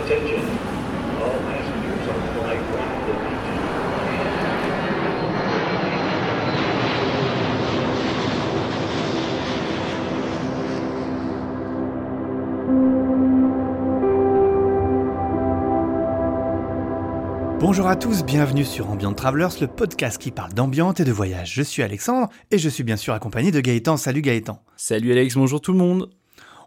Attention. All passengers on flight 142. Bonjour à tous, bienvenue sur Ambient Travelers, le podcast qui parle d'ambiance et de voyage. Je suis Alexandre et je suis bien sûr accompagné de Gaëtan. Salut Gaëtan. Salut Alex, bonjour tout le monde.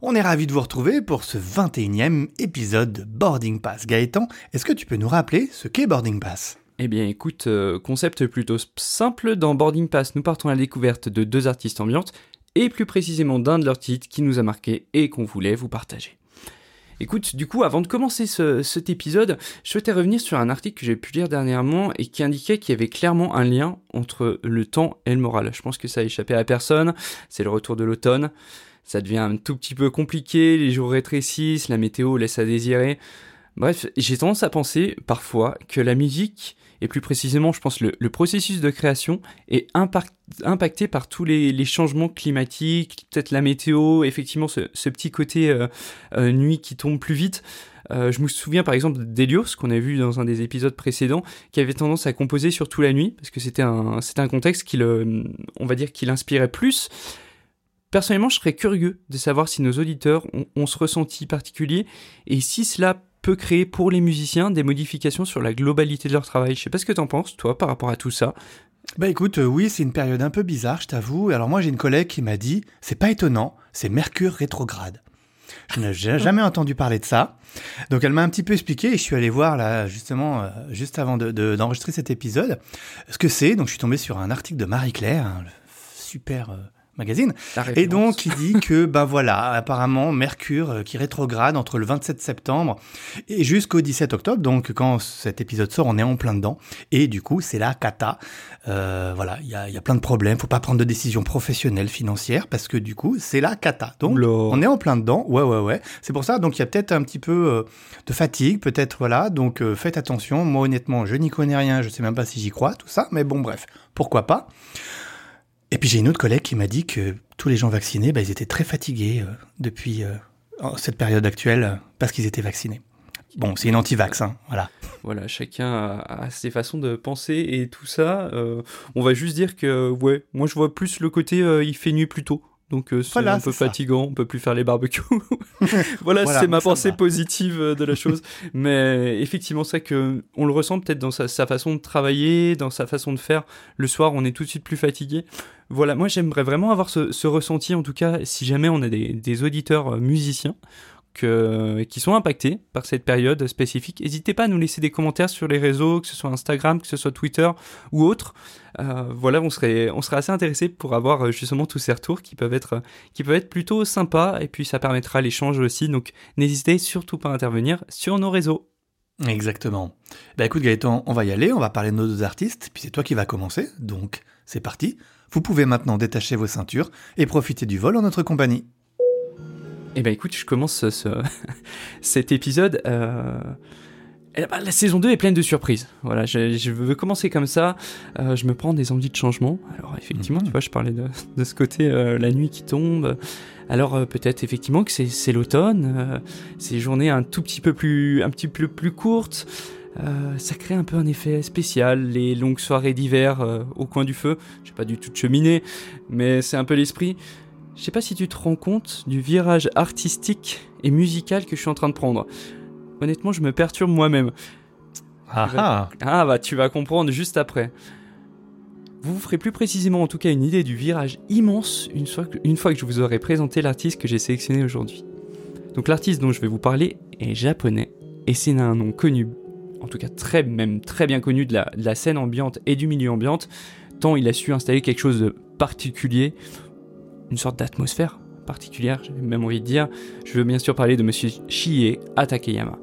On est ravis de vous retrouver pour ce 21e épisode de Boarding Pass. Gaëtan, est-ce que tu peux nous rappeler ce qu'est Boarding Pass? Eh bien écoute, euh, concept plutôt simple, dans Boarding Pass nous partons à la découverte de deux artistes ambiantes et plus précisément d'un de leurs titres qui nous a marqué et qu'on voulait vous partager. Écoute, du coup, avant de commencer ce- cet épisode, je souhaitais revenir sur un article que j'ai pu lire dernièrement et qui indiquait qu'il y avait clairement un lien entre le temps et le moral. Je pense que ça a échappé à personne, c'est le retour de l'automne, ça devient un tout petit peu compliqué, les jours rétrécissent, la météo laisse à désirer. Bref, j'ai tendance à penser parfois que la musique, et plus précisément, je pense, le, processus de création est impact- impacté par tous les, changements climatiques, peut-être la météo, effectivement ce, petit côté euh, euh, nuit qui tombe plus vite. Euh, je me souviens par exemple d'Elios, qu'on a vu dans un des épisodes précédents, qui avait tendance à composer surtout la nuit, parce que c'était un, un contexte qui le, on va dire, qui l'inspirait plus. Personnellement, je serais curieux de savoir si nos auditeurs ont, ont ce ressenti particulier, et si cela peut créer pour les musiciens des modifications sur la globalité de leur travail. Je sais pas ce que t'en penses, toi, par rapport à tout ça. Bah écoute, euh, oui, c'est une période un peu bizarre, je t'avoue. Alors moi j'ai une collègue qui m'a dit, c'est pas étonnant, c'est Mercure rétrograde. Je n'ai ja- jamais entendu parler de ça. Donc elle m'a un petit peu expliqué et je suis allé voir là justement euh, juste avant de- de- d'enregistrer cet épisode ce que c'est. Donc je suis tombé sur un article de Marie Claire, hein, super euh, magazine, et donc il dit que ben voilà, apparemment Mercure euh, qui rétrograde entre le 27 septembre et jusqu'au 17 octobre. Donc quand cet épisode sort, on est en plein dedans et du coup c'est la cata. Euh, voilà, il y a, il y a plein de problèmes. Faut pas prendre de décisions professionnelles, financières, parce que du coup, c'est la cata. Donc, Oula. on est en plein dedans. Ouais, ouais, ouais. C'est pour ça. Donc, il y a peut-être un petit peu euh, de fatigue, peut-être, voilà. Donc, euh, faites attention. Moi, honnêtement, je n'y connais rien. Je sais même pas si j'y crois, tout ça. Mais bon, bref, pourquoi pas. Et puis, j'ai une autre collègue qui m'a dit que tous les gens vaccinés, bah, ils étaient très fatigués euh, depuis euh, cette période actuelle parce qu'ils étaient vaccinés. Bon, c'est une anti-vax, hein, voilà. Chacun a, a ses façons de penser et tout ça. euh, on va juste dire que, ouais, moi je vois plus le côté il fait nuit plus tôt. Donc euh, c'est Voilà, un peu fatigant, on peut plus faire les barbecues. voilà, Voilà, c'est ma pensée va. positive euh, de la chose. Mais effectivement, c'est que on le ressent peut-être dans sa, sa façon de travailler, dans sa façon de faire. Le soir, on est tout de suite plus fatigué. Voilà, moi j'aimerais vraiment avoir ce, ce ressenti, en tout cas, si jamais on a des, des auditeurs euh, musiciens qui sont impactés par cette période spécifique. N'hésitez pas à nous laisser des commentaires sur les réseaux, que ce soit Instagram, que ce soit Twitter ou autre. Euh, voilà, on serait, on serait assez intéressé pour avoir euh, justement tous ces retours qui peuvent être, qui peuvent être plutôt sympas et puis ça permettra l'échange aussi. Donc n'hésitez surtout pas à intervenir sur nos réseaux. Exactement. Bah écoute Gaëtan, on va y aller, on va parler de nos deux artistes, puis c'est toi qui vas commencer, donc c'est parti. Vous pouvez maintenant détacher vos ceintures et profiter du vol en notre compagnie. Eh ben écoute, je commence ce- ce- cet épisode. euh, eh ben, la saison 2 est pleine de surprises. Voilà, je, je veux commencer comme ça. euh, je me prends des envies de changement. Alors effectivement, Mhm. tu vois, je parlais de, de ce côté euh, la nuit qui tombe. Alors euh, peut-être effectivement que c'est l'automne. ces journées un tout petit peu plus, un petit peu plus courtes. ça crée un peu un effet spécial, les longues soirées d'hiver au coin du feu. J'ai pas du tout de cheminée, mais c'est un peu l'esprit. Je sais pas si tu te rends compte du virage artistique et musical que je suis en train de prendre. Honnêtement, je me perturbe moi-même. Ah vas- ah Ah bah tu vas comprendre juste après. Vous vous ferez plus précisément en tout cas une idée du virage immense une fois que, une fois que je vous aurai présenté l'artiste que j'ai sélectionné aujourd'hui. Donc l'artiste dont je vais vous parler est japonais et c'est un nom connu, en tout cas très même très bien connu de la, de la scène ambiante et du milieu ambiante, tant il a su installer quelque chose de particulier, une sorte d'atmosphère particulière, j'ai même envie de dire. Je veux bien sûr parler de monsieur Shie Atakeyama.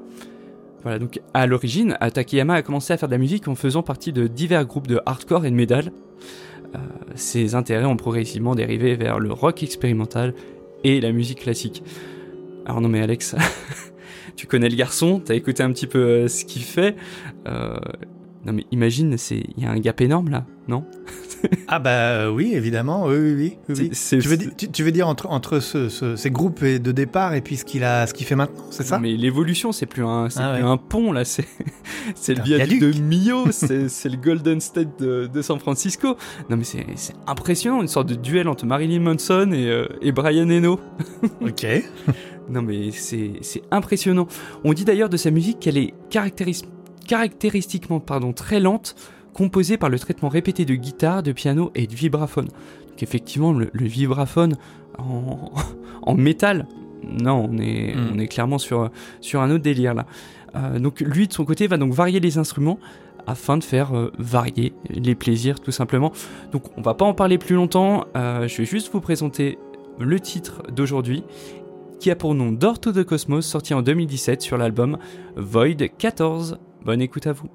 Voilà, donc à l'origine, Atakeyama a commencé à faire de la musique en faisant partie de divers groupes de hardcore et de metal. Euh, ses intérêts ont progressivement dérivé vers le rock expérimental et la musique classique. Alors non mais Alex, tu connais le garçon, t'as écouté un petit peu euh, ce qu'il fait. Euh, Non mais imagine, c'est il y a un gap énorme là, non? Ah bah euh, oui, évidemment, oui, oui, oui. Tu, veux, c'est- di- tu, tu veux dire entre, entre ce- ce- ces groupes de départ et puis ce qu'il a, ce qu'il fait maintenant, c'est ça? Mais l'évolution, c'est plus un, c'est Ah plus ouais. un pont là, c'est c'est le viaduc de Mio, c'est c'est le Golden State de, de San Francisco. Non mais c'est c'est impressionnant, une sorte de duel entre Marilyn Manson et, euh, et Brian Eno. Ok. Non mais c'est c'est impressionnant. On dit d'ailleurs de sa musique qu'elle est caractéris- caractéristiquement pardon, très lente, composée par le traitement répété de guitare, de piano et de vibraphone. Donc effectivement, le, le vibraphone en, en métal, non, on est, Mm. on est clairement sur, sur un autre délire là. Euh, donc lui de son côté va donc varier les instruments afin de faire euh, varier les plaisirs tout simplement. Donc on va pas en parler plus longtemps, euh, je vais juste vous présenter le titre d'aujourd'hui qui a pour nom Door to the Cosmos sorti en 2017 sur l'album Void 14. Bonne écoute à vous.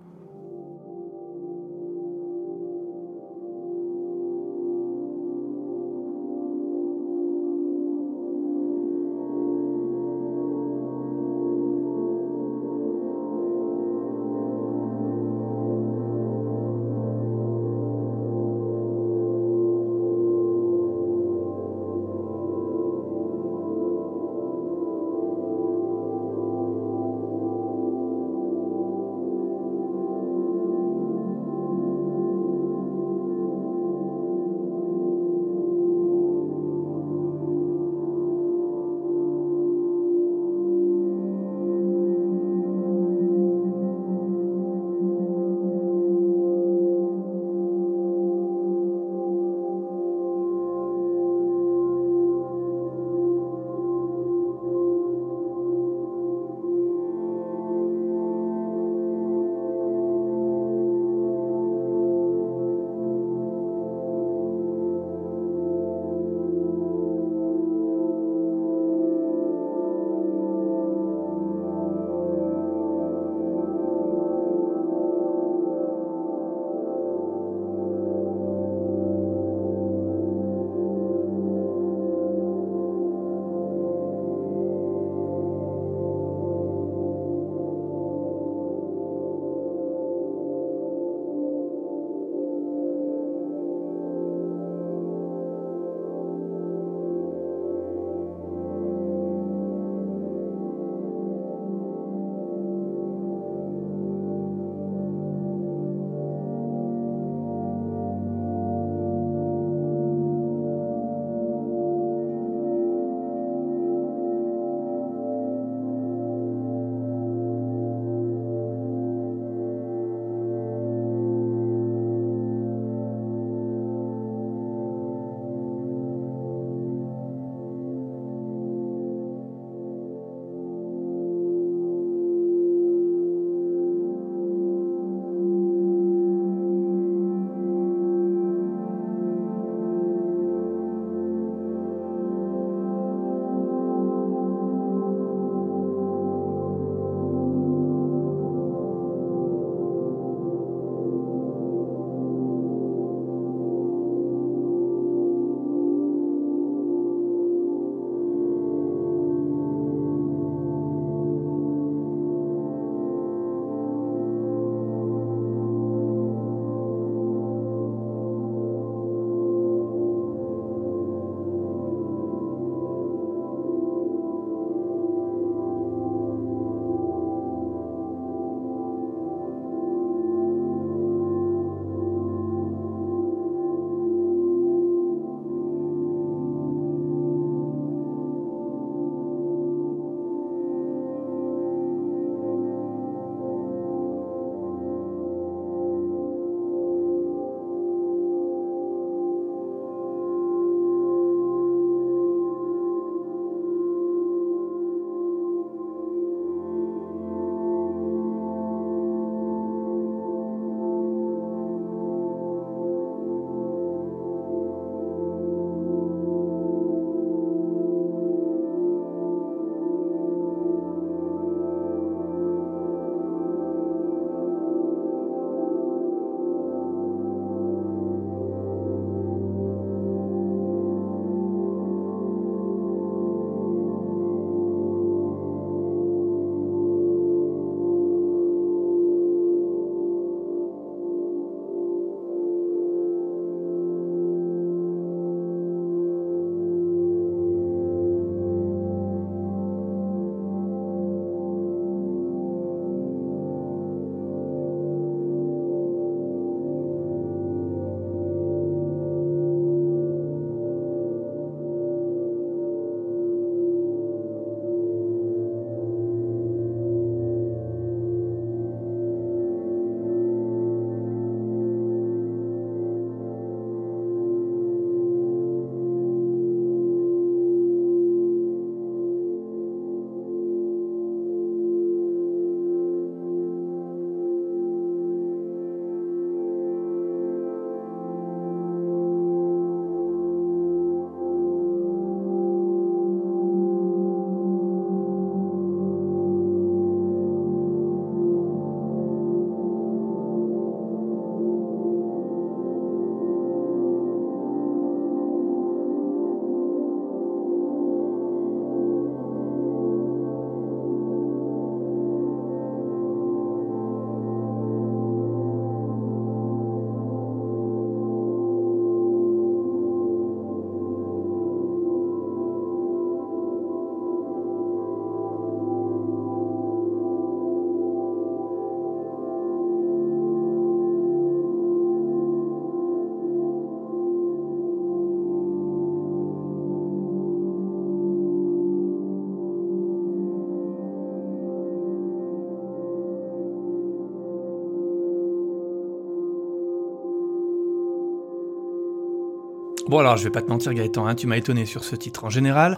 Bon alors, je vais pas te mentir Gaëtan, hein, tu m'as étonné sur ce titre. En général,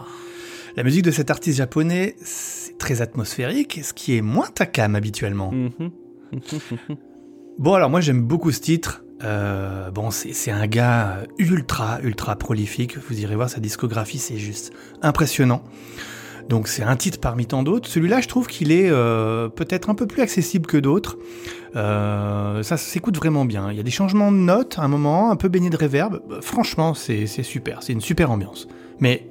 la musique de cet artiste japonais, c'est très atmosphérique, ce qui est moins ta cam habituellement. Mhm. Bon alors moi j'aime beaucoup ce titre. Euh, bon c'est c'est un gars ultra ultra prolifique. Vous irez voir sa discographie, c'est juste impressionnant. Donc c'est un titre parmi tant d'autres. Celui-là je trouve qu'il est euh, peut-être un peu plus accessible que d'autres. Euh, ça s'écoute vraiment bien. Il y a des changements de notes à un moment, un peu baigné de réverb. Franchement c'est c'est super, c'est une super ambiance. Mais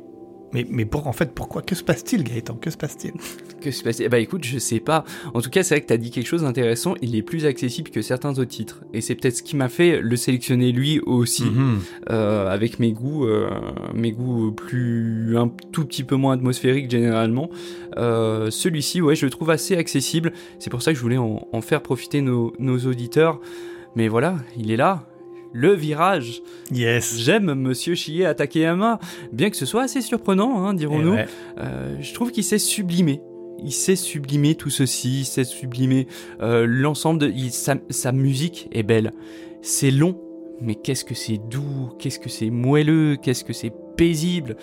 mais, mais pour, en fait, pourquoi Que se passe-t-il, Gaëtan? Que se passe-t-il? Que se passe Bah écoute, je sais pas. En tout cas, c'est vrai que t'as dit quelque chose d'intéressant. Il est plus accessible que certains autres titres. Et c'est peut-être ce qui m'a fait le sélectionner lui aussi. Mhm. euh, avec mes goûts, euh, mes goûts plus un tout petit peu moins atmosphériques généralement. Euh, Celui-ci, ouais, je le trouve assez accessible. C'est pour ça que je voulais en, en faire profiter nos, nos auditeurs. Mais voilà, il est là. Le virage. Yes. J'aime Monsieur Chie Takeyama, bien que ce soit assez surprenant, hein, Eh dirons-nous. ouais. Euh, je trouve qu'il sait sublimer. Il sait sublimer tout ceci, il sait sublimer euh, l'ensemble de... il- sa, sa musique est belle. C'est long, mais qu'est-ce que c'est doux, qu'est-ce que c'est moelleux, qu'est-ce que c'est paisible.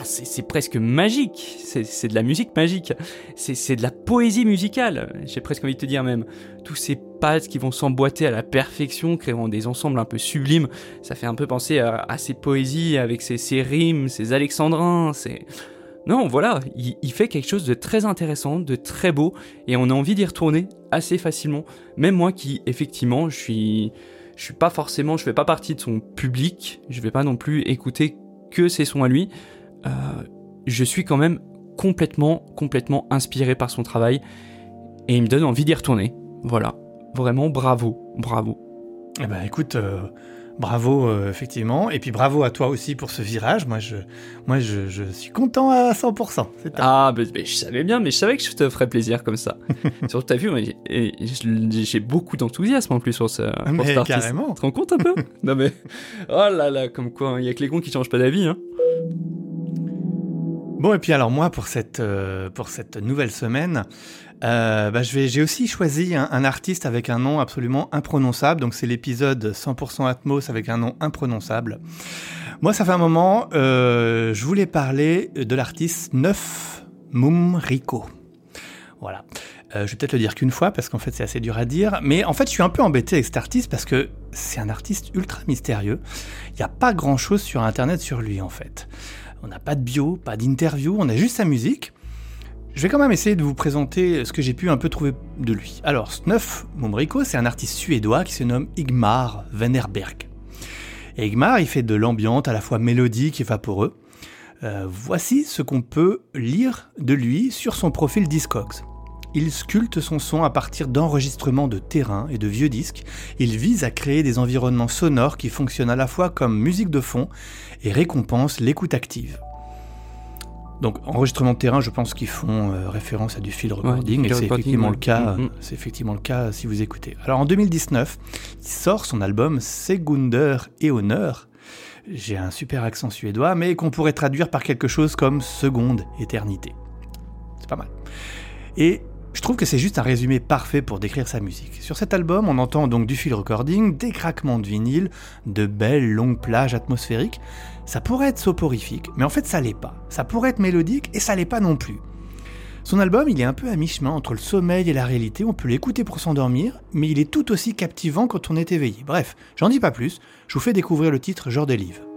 Ah, C'est c'est presque magique, c'est c'est de la musique magique, c'est c'est de la poésie musicale, j'ai presque envie de te dire même. Tous ces pads qui vont s'emboîter à la perfection, créant des ensembles un peu sublimes, ça fait un peu penser à, ces poésies avec ces, ces rimes, ces alexandrins, ces... Non, voilà, il, il fait quelque chose de très intéressant, de très beau, et on a envie d'y retourner assez facilement. Même moi qui, effectivement, je suis, je suis pas forcément, je fais pas partie de son public, je vais pas non plus écouter que ses sons à lui. Euh, je suis quand même complètement, complètement inspiré par son travail, et il me donne envie d'y retourner. Voilà, vraiment bravo, bravo. Eh ben, écoute, euh, bravo, euh, effectivement. Et puis bravo à toi aussi pour ce virage. Moi, je, moi, je, je suis content à 100%. C'est top. Ah, mais, mais je savais bien, mais je savais que je te ferais plaisir comme ça. Surtout, t'as vu, j'ai- beaucoup d'enthousiasme en plus sur, ce, pour Mais cet artiste. carrément. Tu te rends compte un peu? Non mais, oh là là, comme quoi, il y a que les cons qui changent pas d'avis. Hein. Bon, et puis alors moi, pour cette, euh, nouvelle semaine, euh, bah, j'ai aussi choisi un, artiste avec un nom absolument imprononçable. Donc c'est l'épisode 100% Atmos avec un nom imprononçable. Moi, ça fait un moment, euh, je voulais parler de l'artiste Neuf Mumriko. Voilà. Je vais peut-être le dire qu'une fois parce qu'en fait c'est assez dur à dire. Mais en fait, je suis un peu embêté avec cet artiste parce que c'est un artiste ultra mystérieux. Il n'y a pas grand-chose sur Internet sur lui en fait. On n'a pas de bio, pas d'interview, on a juste sa musique. Je vais quand même essayer de vous présenter ce que j'ai pu un peu trouver de lui. Alors, Snuff Mumriko, c'est un artiste suédois qui se nomme Igmar Wennerberg. Et Igmar, il fait de l'ambiante à la fois mélodique et vaporeux. Euh, voici ce qu'on peut lire de lui sur son profil Discogs. Il sculpte son son à partir d'enregistrements de terrain et de vieux disques. Il vise à créer des environnements sonores qui fonctionnent à la fois comme musique de fond et récompense l'écoute active. Donc, enregistrement de terrain, je pense qu'ils font euh, référence à du field recording, field et c'est effectivement ouais. le cas. Mhm. euh, C'est effectivement le cas si vous écoutez. Alors, en 2019, il sort son album Segunder et Honneur. J'ai un super accent suédois, mais qu'on pourrait traduire par quelque chose comme seconde éternité. C'est pas mal. Et je trouve que c'est juste un résumé parfait pour décrire sa musique. Sur cet album, on entend donc du field recording, des craquements de vinyle, de belles longues plages atmosphériques. Ça pourrait être soporifique, mais en fait ça l'est pas. Ça pourrait être mélodique et ça l'est pas non plus. Son album, il est un peu à mi-chemin entre le sommeil et la réalité, on peut l'écouter pour s'endormir, mais il est tout aussi captivant quand on est éveillé. Bref, j'en dis pas plus, je vous fais découvrir le titre Genre des livres.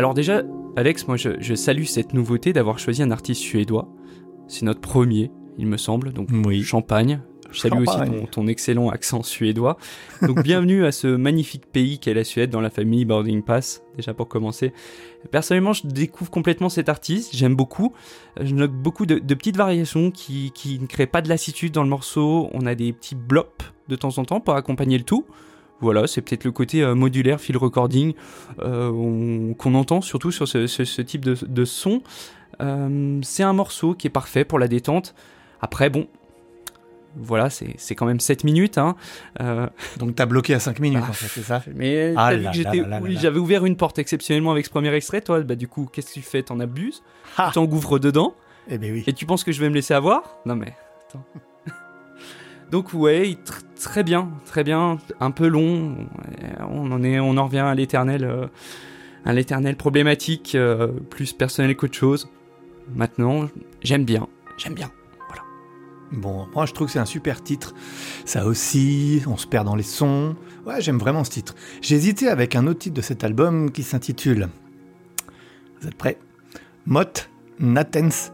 Alors déjà, Alex, moi je, je salue cette nouveauté d'avoir choisi un artiste suédois. C'est notre premier, il me semble, donc Oui. Champagne. Je salue aussi ton, ton excellent accent suédois. Donc bienvenue à ce magnifique pays qu'est la Suède dans la famille Boarding Pass, déjà pour commencer. Personnellement, je découvre complètement cet artiste, j'aime beaucoup. Je note beaucoup de, de petites variations qui, qui ne créent pas de lassitude dans le morceau. On a des petits blops de temps en temps pour accompagner le tout. Voilà, c'est peut-être le côté euh, modulaire, field recording euh, on- qu'on entend surtout sur ce, ce- ce type de, de son. Euh, c'est un morceau qui est parfait pour la détente. Après, bon, voilà, c'est quand même 7 minutes. Hein. Euh, Donc t'as bloqué à 5 minutes, Ah, en fait, c'est ça? mais Ah j'avais ouvert une porte exceptionnellement avec ce premier extrait. Toi, bah, du coup, qu'est-ce que tu fais? T'en abuses? Ah. Tu t'engouffres dedans? Eh ben oui. et tu penses que je vais me laisser avoir? Non mais, attends. Donc ouais, tr- très bien, très bien, un peu long. Euh, On en revient à l'éternel, euh, à l'éternel problématique, euh, plus personnel qu'autre chose. Maintenant, j'aime bien, j'aime bien. Bon, moi je trouve que c'est un super titre. Ça aussi, on se perd dans les sons. Ouais, j'aime vraiment ce titre. J'ai hésité avec un autre titre de cet album qui s'intitule Vous êtes prêts? Mot Natens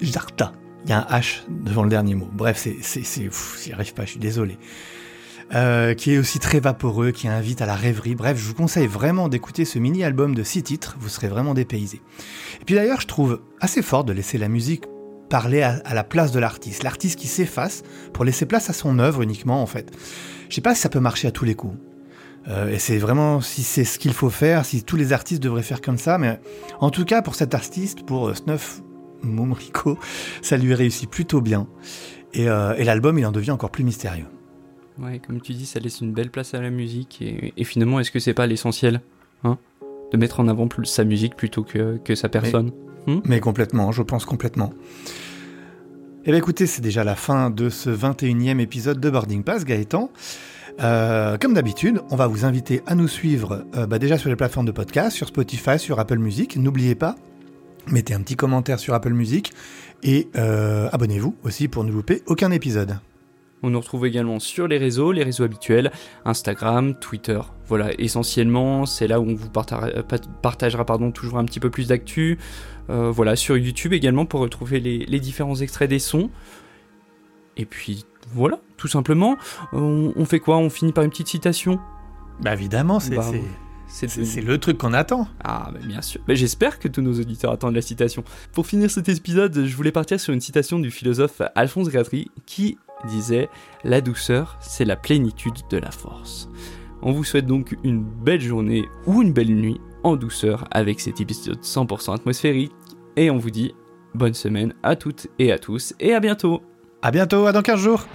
Jarta. Il y a un H devant le dernier mot. Bref, c'est, c'est, c'est, j'y arrive pas, je suis désolé. Euh, qui est aussi très vaporeux, qui invite à la rêverie. Bref, je vous conseille vraiment d'écouter ce mini-album de six titres, vous serez vraiment dépaysé. Et puis d'ailleurs, je trouve assez fort de laisser la musique parler à, à la place de l'artiste. L'artiste qui s'efface pour laisser place à son œuvre uniquement, en fait. Je sais pas si ça peut marcher à tous les coups. Euh, et c'est vraiment si c'est ce qu'il faut faire, si tous les artistes devraient faire comme ça, mais en tout cas pour cet artiste, pour euh, Snuff Mumrico, ça lui réussit plutôt bien. Et, euh, et l'album, il en devient encore plus mystérieux. Ouais, comme tu dis, ça laisse une belle place à la musique. Et, et finalement, est-ce que c'est pas l'essentiel hein De mettre en avant plus sa musique plutôt que, que sa personne? Mais complètement, je pense complètement. Eh bien écoutez, c'est déjà la fin de ce 21e épisode de Boarding Pass, Gaëtan. Euh, comme d'habitude, on va vous inviter à nous suivre euh, bah déjà sur les plateformes de podcast, sur Spotify, sur Apple Music. N'oubliez pas, mettez un petit commentaire sur Apple Music et euh, abonnez-vous aussi pour ne louper aucun épisode. On nous retrouve également sur les réseaux, les réseaux habituels, Instagram, Twitter. Voilà, essentiellement, c'est là où on vous partagera, partagera pardon, toujours un petit peu plus d'actu. Euh, voilà, sur YouTube également pour retrouver les, les, différents extraits des sons. Et puis voilà, tout simplement. On, on, fait quoi? On finit par une petite citation? Bah évidemment, c'est bah, c'est le truc qu'on attend. Ah, bah bien sûr. Bah, J'espère que tous nos auditeurs attendent la citation. Pour finir cet épisode, je voulais partir sur une citation du philosophe Alphonse Gratry qui disait La douceur, c'est la plénitude de la force. On vous souhaite donc une belle journée ou une belle nuit en douceur avec cet épisode 100% atmosphérique et on vous dit bonne semaine à toutes et à tous et à bientôt. À bientôt, à dans 15 jours.